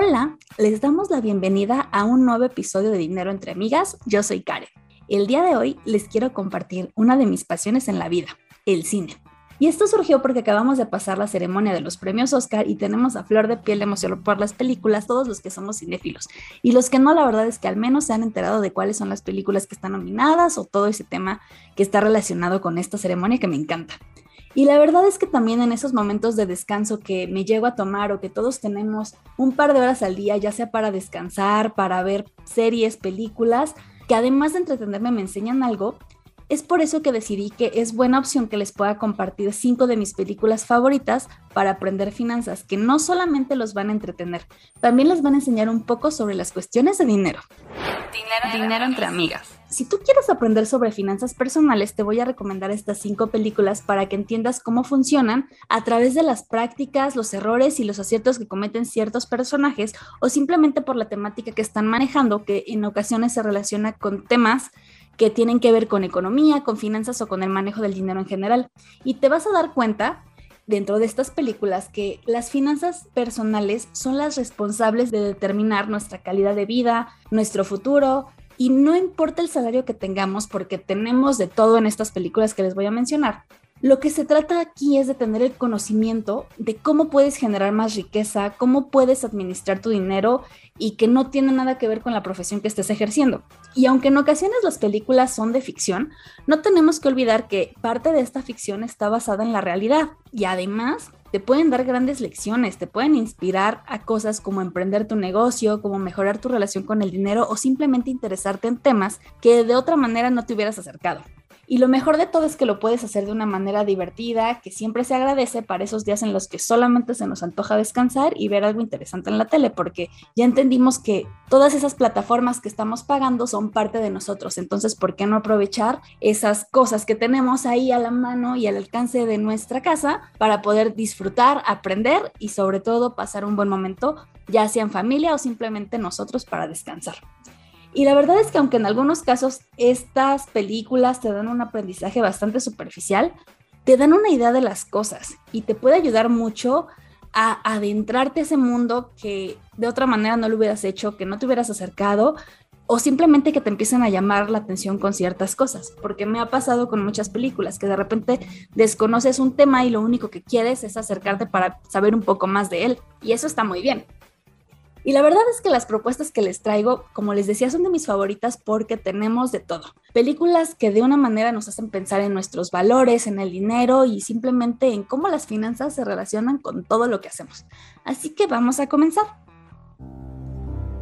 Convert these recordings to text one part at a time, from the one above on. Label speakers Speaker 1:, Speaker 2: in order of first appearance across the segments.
Speaker 1: Hola, les damos la bienvenida a un nuevo episodio de Dinero entre Amigas. Yo soy Karen. El día de hoy les quiero compartir una de mis pasiones en la vida, el cine. Y esto surgió porque acabamos de pasar la ceremonia de los premios Oscar y tenemos a flor de piel emoción por las películas, todos los que somos cinéfilos. Y los que no, la verdad es que al menos se han enterado de cuáles son las películas que están nominadas o todo ese tema que está relacionado con esta ceremonia que me encanta. Y la verdad es que también en esos momentos de descanso que me llego a tomar o que todos tenemos un par de horas al día, ya sea para descansar, para ver series, películas, que además de entretenerme me enseñan algo, es por eso que decidí que es buena opción que les pueda compartir cinco de mis películas favoritas para aprender finanzas, que no solamente los van a entretener, también les van a enseñar un poco sobre las cuestiones de dinero. Dinero, dinero entre amigas. Si tú quieres aprender sobre finanzas personales, te voy a recomendar estas cinco películas para que entiendas cómo funcionan a través de las prácticas, los errores y los aciertos que cometen ciertos personajes o simplemente por la temática que están manejando, que en ocasiones se relaciona con temas que tienen que ver con economía, con finanzas o con el manejo del dinero en general. Y te vas a dar cuenta dentro de estas películas que las finanzas personales son las responsables de determinar nuestra calidad de vida, nuestro futuro, y no importa el salario que tengamos porque tenemos de todo en estas películas que les voy a mencionar. Lo que se trata aquí es de tener el conocimiento de cómo puedes generar más riqueza, cómo puedes administrar tu dinero y que no tiene nada que ver con la profesión que estés ejerciendo. Y aunque en ocasiones las películas son de ficción, no tenemos que olvidar que parte de esta ficción está basada en la realidad y además te pueden dar grandes lecciones, te pueden inspirar a cosas como emprender tu negocio, como mejorar tu relación con el dinero o simplemente interesarte en temas que de otra manera no te hubieras acercado. Y lo mejor de todo es que lo puedes hacer de una manera divertida, que siempre se agradece para esos días en los que solamente se nos antoja descansar y ver algo interesante en la tele, porque ya entendimos que todas esas plataformas que estamos pagando son parte de nosotros. Entonces, ¿por qué no aprovechar esas cosas que tenemos ahí a la mano y al alcance de nuestra casa para poder disfrutar, aprender y sobre todo pasar un buen momento, ya sea en familia o simplemente nosotros para descansar? Y la verdad es que aunque en algunos casos estas películas te dan un aprendizaje bastante superficial, te dan una idea de las cosas y te puede ayudar mucho a adentrarte a ese mundo que de otra manera no lo hubieras hecho, que no te hubieras acercado o simplemente que te empiecen a llamar la atención con ciertas cosas, porque me ha pasado con muchas películas que de repente desconoces un tema y lo único que quieres es acercarte para saber un poco más de él y eso está muy bien. Y la verdad es que las propuestas que les traigo, como les decía, son de mis favoritas porque tenemos de todo. Películas que de una manera nos hacen pensar en nuestros valores, en el dinero y simplemente en cómo las finanzas se relacionan con todo lo que hacemos. Así que vamos a comenzar.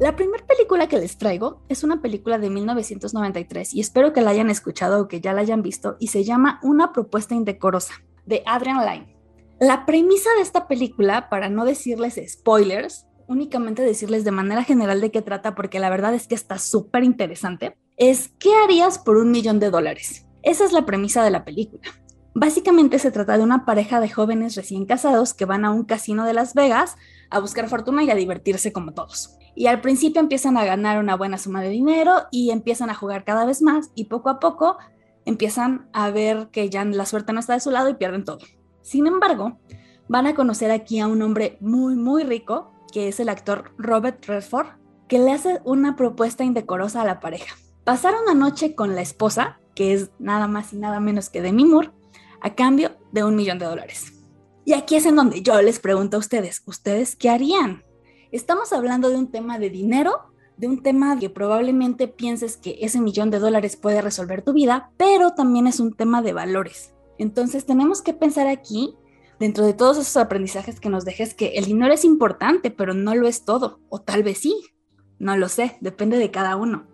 Speaker 1: La primera película que les traigo es una película de 1993 y espero que la hayan escuchado o que ya la hayan visto y se llama Una propuesta indecorosa de Adrian Lyne. La premisa de esta película, para no decirles spoilers, únicamente decirles de manera general de qué trata, porque la verdad es que está súper interesante, es ¿qué harías por un millón de dólares? Esa es la premisa de la película. Básicamente se trata de una pareja de jóvenes recién casados que van a un casino de Las Vegas a buscar fortuna y a divertirse como todos. Y al principio empiezan a ganar una buena suma de dinero y empiezan a jugar cada vez más y poco a poco empiezan a ver que ya la suerte no está de su lado y pierden todo. Sin embargo, van a conocer aquí a un hombre muy, muy rico que es el actor Robert Redford, que le hace una propuesta indecorosa a la pareja. Pasar una noche con la esposa, que es nada más y nada menos que Demi Moore, a cambio de un millón de dólares. Y aquí es en donde yo les pregunto a ustedes, ¿ustedes qué harían? Estamos hablando de un tema de dinero, de un tema que probablemente pienses que ese millón de dólares puede resolver tu vida, pero también es un tema de valores. Entonces tenemos que pensar aquí, dentro de todos esos aprendizajes que nos dejes, que el dinero es importante, pero no lo es todo, o tal vez sí, no lo sé, depende de cada uno.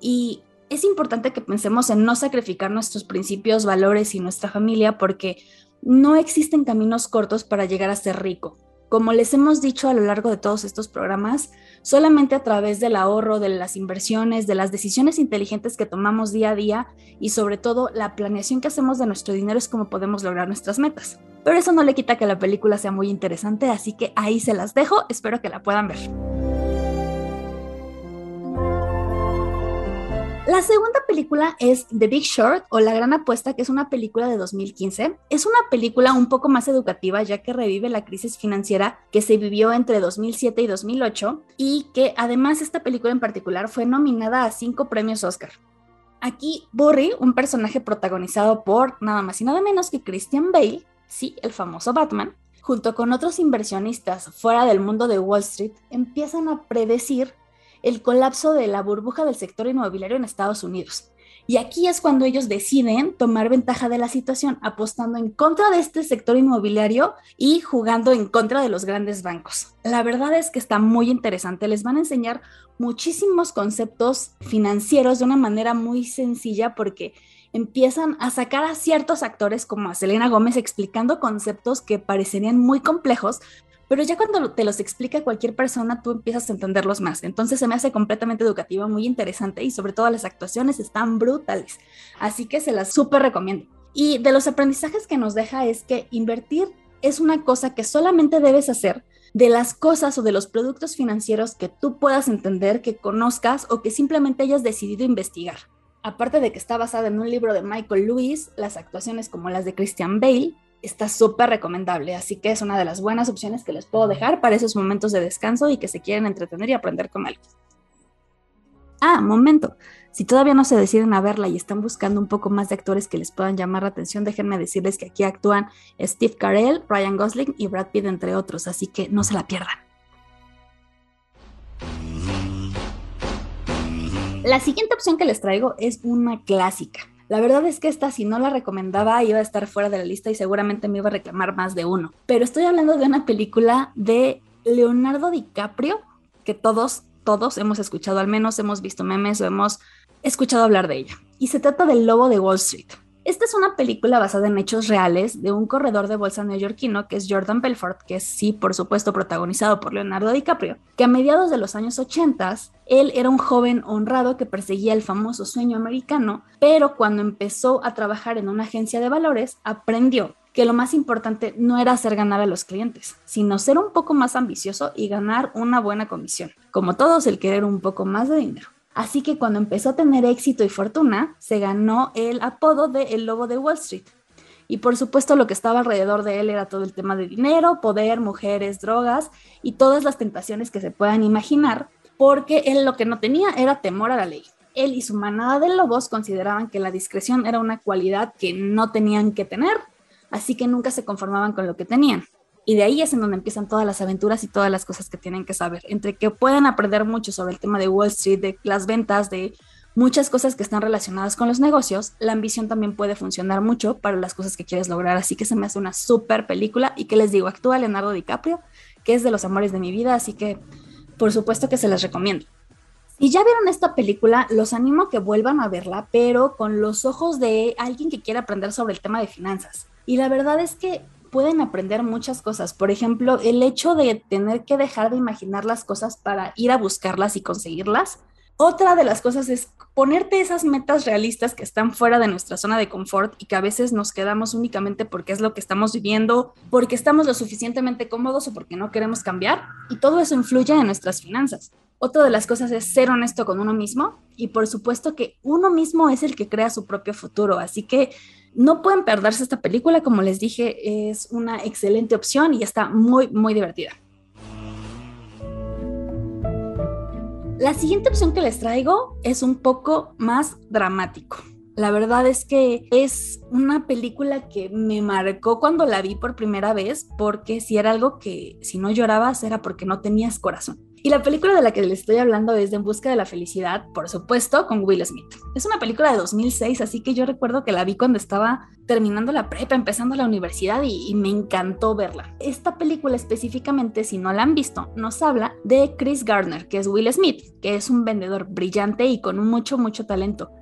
Speaker 1: Y es importante que pensemos en no sacrificar nuestros principios, valores y nuestra familia porque no existen caminos cortos para llegar a ser rico. Como les hemos dicho a lo largo de todos estos programas, solamente a través del ahorro, de las inversiones, de las decisiones inteligentes que tomamos día a día y sobre todo la planeación que hacemos de nuestro dinero es como podemos lograr nuestras metas. Pero eso no le quita que la película sea muy interesante, así que ahí se las dejo, espero que la puedan ver. La segunda película es The Big Short o La Gran Apuesta, que es una película de 2015. Es una película un poco más educativa ya que revive la crisis financiera que se vivió entre 2007 y 2008 y que además esta película en particular fue nominada a cinco premios Oscar. Aquí Burry, un personaje protagonizado por nada más y nada menos que Christian Bale, sí, el famoso Batman, junto con otros inversionistas fuera del mundo de Wall Street, empiezan a predecir el colapso de la burbuja del sector inmobiliario en Estados Unidos. Y aquí es cuando ellos deciden tomar ventaja de la situación, apostando en contra de este sector inmobiliario y jugando en contra de los grandes bancos. La verdad es que está muy interesante. Les van a enseñar muchísimos conceptos financieros de una manera muy sencilla porque empiezan a sacar a ciertos actores como a Selena Gómez explicando conceptos que parecerían muy complejos, pero ya cuando te los explica cualquier persona, tú empiezas a entenderlos más. Entonces se me hace completamente educativa, muy interesante y sobre todo las actuaciones están brutales. Así que se las súper recomiendo. Y de los aprendizajes que nos deja es que invertir es una cosa que solamente debes hacer de las cosas o de los productos financieros que tú puedas entender, que conozcas o que simplemente hayas decidido investigar. Aparte de que está basada en un libro de Michael Lewis, las actuaciones como las de Christian Bale está súper recomendable, así que es una de las buenas opciones que les puedo dejar para esos momentos de descanso y que se quieren entretener y aprender con algo. Ah, momento. Si todavía no se deciden a verla y están buscando un poco más de actores que les puedan llamar la atención, déjenme decirles que aquí actúan Steve Carell, Ryan Gosling y Brad Pitt, entre otros, así que no se la pierdan. La siguiente opción que les traigo es una clásica. La verdad es que esta, si no la recomendaba, iba a estar fuera de la lista y seguramente me iba a reclamar más de uno. Pero estoy hablando de una película de Leonardo DiCaprio, que todos, todos hemos escuchado, al menos hemos visto memes o hemos escuchado hablar de ella. Y se trata del Lobo de Wall Street. Esta es una película basada en hechos reales de un corredor de bolsa neoyorquino que es Jordan Belfort, que es sí, por supuesto, protagonizado por Leonardo DiCaprio, que a mediados de los años 80 él era un joven honrado que perseguía el famoso sueño americano, pero cuando empezó a trabajar en una agencia de valores, aprendió que lo más importante no era hacer ganar a los clientes, sino ser un poco más ambicioso y ganar una buena comisión. Como todos, el querer un poco más de dinero. Así que cuando empezó a tener éxito y fortuna, se ganó el apodo de El Lobo de Wall Street. Y por supuesto lo que estaba alrededor de él era todo el tema de dinero, poder, mujeres, drogas y todas las tentaciones que se puedan imaginar, porque él lo que no tenía era temor a la ley. Él y su manada de lobos consideraban que la discreción era una cualidad que no tenían que tener, así que nunca se conformaban con lo que tenían. Y de ahí es en donde empiezan todas las aventuras y todas las cosas que tienen que saber. Entre que pueden aprender mucho sobre el tema de Wall Street, de las ventas, de muchas cosas que están relacionadas con los negocios, la ambición también puede funcionar mucho para las cosas que quieres lograr. Así que se me hace una súper película. Y que les digo, actúa Leonardo DiCaprio, que es de los amores de mi vida. Así que por supuesto que se las recomiendo. Si ya vieron esta película, los animo a que vuelvan a verla, pero con los ojos de alguien que quiera aprender sobre el tema de finanzas. Y la verdad es que pueden aprender muchas cosas. Por ejemplo, el hecho de tener que dejar de imaginar las cosas para ir a buscarlas y conseguirlas. Otra de las cosas es ponerte esas metas realistas que están fuera de nuestra zona de confort y que a veces nos quedamos únicamente porque es lo que estamos viviendo, porque estamos lo suficientemente cómodos o porque no queremos cambiar. Y todo eso influye en nuestras finanzas. Otra de las cosas es ser honesto con uno mismo y por supuesto que uno mismo es el que crea su propio futuro. Así que no pueden perderse esta película, como les dije, es una excelente opción y está muy, muy divertida. La siguiente opción que les traigo es un poco más dramático. La verdad es que es una película que me marcó cuando la vi por primera vez, porque si era algo que si no llorabas era porque no tenías corazón. Y la película de la que les estoy hablando es de En Busca de la Felicidad, por supuesto, con Will Smith. Es una película de 2006, así que yo recuerdo que la vi cuando estaba terminando la prepa, empezando la universidad y, y, me encantó verla. Esta película específicamente, si no la han visto, nos habla de Chris Gardner, que es Will Smith, que es un vendedor brillante y con mucho, mucho talento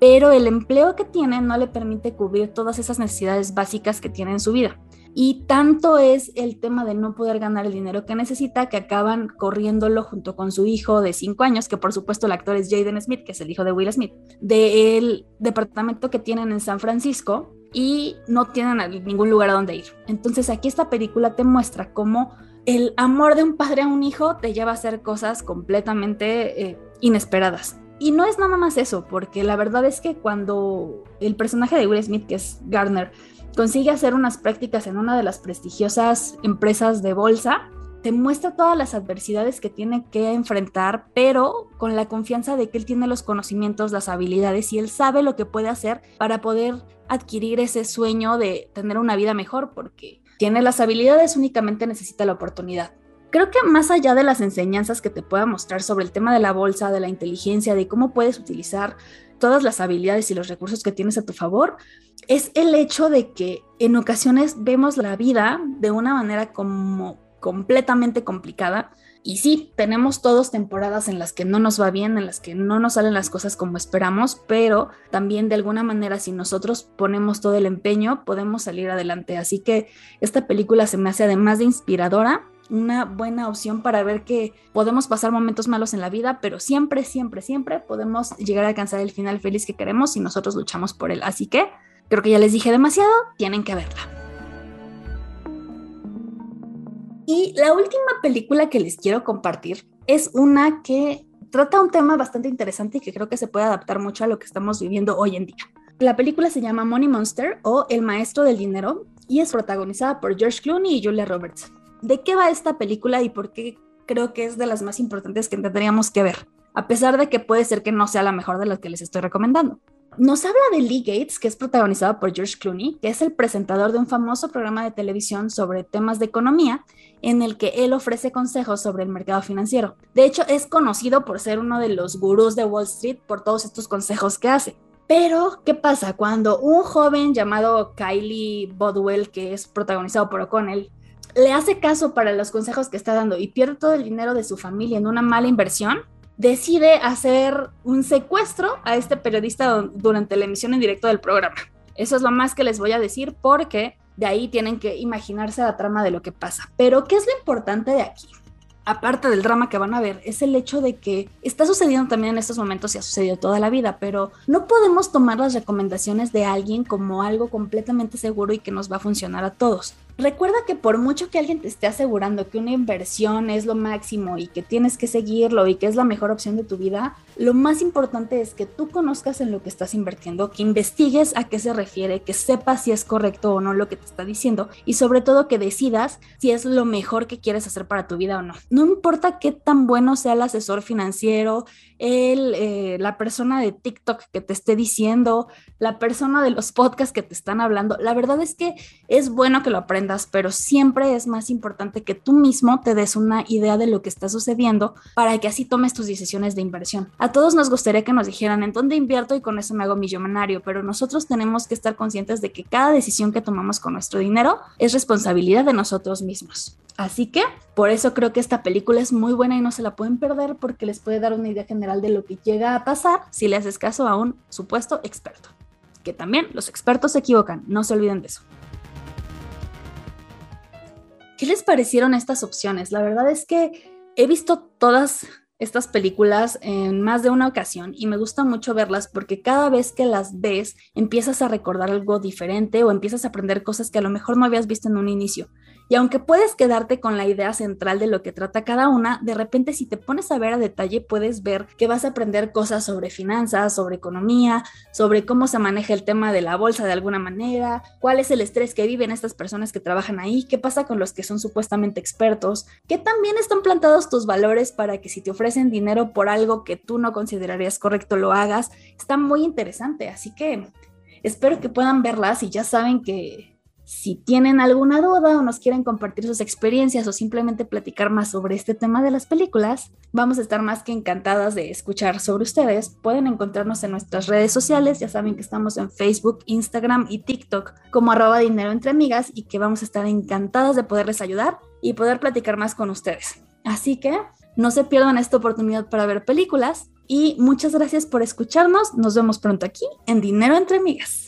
Speaker 1: pero el empleo que tiene no le permite cubrir todas esas necesidades básicas que tiene en su vida. Y tanto es el tema de no poder ganar el dinero que necesita que acaban corriéndolo junto con su hijo de 5 años, que por supuesto el actor es Jaden Smith, que es el hijo de Will Smith, del departamento que tienen en San Francisco y no tienen ningún lugar a donde ir. Entonces aquí esta película te muestra cómo el amor de un padre a un hijo te lleva a hacer cosas completamente eh, inesperadas. Y no es nada más eso, porque la verdad es que cuando el personaje de Will Smith, que es Gardner, consigue hacer unas prácticas en una de las prestigiosas empresas de bolsa, te muestra todas las adversidades que tiene que enfrentar, pero con la confianza de que él tiene los conocimientos, las habilidades y él sabe lo que puede hacer para poder adquirir ese sueño de tener una vida mejor, porque tiene las habilidades, únicamente necesita la oportunidad. Creo que más allá de las enseñanzas que te pueda mostrar sobre el tema de la bolsa, de la inteligencia, de cómo puedes utilizar todas las habilidades y los recursos que tienes a tu favor, es el hecho de que en ocasiones vemos la vida de una manera como completamente complicada. Y sí, tenemos todos temporadas en las que no nos va bien, en las que no nos salen las cosas como esperamos, pero también de alguna manera si nosotros ponemos todo el empeño, podemos salir adelante. Así que esta película se me hace además de inspiradora, una buena opción para ver que podemos pasar momentos malos en la vida, pero siempre, siempre, siempre podemos llegar a alcanzar el final feliz que queremos si nosotros luchamos por él. Así que creo que ya les dije demasiado, tienen que verla. Y la última película que les quiero compartir es una que trata un tema bastante interesante y que creo que se puede adaptar mucho a lo que estamos viviendo hoy en día. La película se llama Money Monster o El Maestro del Dinero y es protagonizada por George Clooney y Julia Roberts. ¿De qué va esta película y por qué creo que es de las más importantes que tendríamos que ver? A pesar de que puede ser que no sea la mejor de las que les estoy recomendando. Nos habla de Lee Gates, que es protagonizado por George Clooney, que es el presentador de un famoso programa de televisión sobre temas de economía, en el que él ofrece consejos sobre el mercado financiero. De hecho, es conocido por ser uno de los gurús de Wall Street por todos estos consejos que hace. Pero, ¿qué pasa? Cuando un joven llamado Kylie Bodwell, que es protagonizado por O'Connell, le hace caso para los consejos que está dando y pierde todo el dinero de su familia en una mala inversión, decide hacer un secuestro a este periodista durante la emisión en directo del programa. Eso es lo más que les voy a decir porque de ahí tienen que imaginarse la trama de lo que pasa. Pero, ¿qué es lo importante de aquí? aparte del drama que van a ver, es el hecho de que está sucediendo también en estos momentos y ha sucedido toda la vida, pero no podemos tomar las recomendaciones de alguien como algo completamente seguro y que nos va a funcionar a todos. Recuerda que por mucho que alguien te esté asegurando que una inversión es lo máximo y que tienes que seguirlo y que es la mejor opción de tu vida, lo más importante es que tú conozcas en lo que estás invirtiendo, que investigues a qué se refiere, que sepas si es correcto o no lo que te está diciendo y sobre todo que decidas si es lo mejor que quieres hacer para tu vida o no. No importa qué tan bueno sea el asesor financiero, el, eh, la persona de TikTok que te esté diciendo, la persona de los podcasts que te están hablando. La verdad es que es bueno que lo aprendas, pero siempre es más importante que tú mismo te des una idea de lo que está sucediendo para que así tomes tus decisiones de inversión. A todos nos gustaría que nos dijeran en dónde invierto y con eso me hago millonario, pero nosotros tenemos que estar conscientes de que cada decisión que tomamos con nuestro dinero es responsabilidad de nosotros mismos. Así que por eso creo que esta película es muy buena y no se la pueden perder porque les puede dar una idea general de lo que llega a pasar si le haces caso a un supuesto experto. Que también los expertos se equivocan, no se olviden de eso. ¿Qué les parecieron estas opciones? La verdad es que he visto todas estas películas en más de una ocasión y me gusta mucho verlas porque cada vez que las ves empiezas a recordar algo diferente o empiezas a aprender cosas que a lo mejor no habías visto en un inicio. Y aunque puedes quedarte con la idea central de lo que trata cada una, de repente si te pones a ver a detalle puedes ver que vas a aprender cosas sobre finanzas, sobre economía, sobre cómo se maneja el tema de la bolsa de alguna manera, cuál es el estrés que viven estas personas que trabajan ahí, qué pasa con los que son supuestamente expertos, que también están plantados tus valores para que si te ofrecen dinero por algo que tú no considerarías correcto lo hagas. Está muy interesante, así que espero que puedan verlas y ya saben que si tienen alguna duda o nos quieren compartir sus experiencias o simplemente platicar más sobre este tema de las películas, vamos a estar más que encantadas de escuchar sobre ustedes. Pueden encontrarnos en nuestras redes sociales, ya saben que estamos en Facebook, Instagram y TikTok como arroba dinero entre amigas y que vamos a estar encantadas de poderles ayudar y poder platicar más con ustedes. Así que no se pierdan esta oportunidad para ver películas y muchas gracias por escucharnos. Nos vemos pronto aquí en Dinero entre Amigas.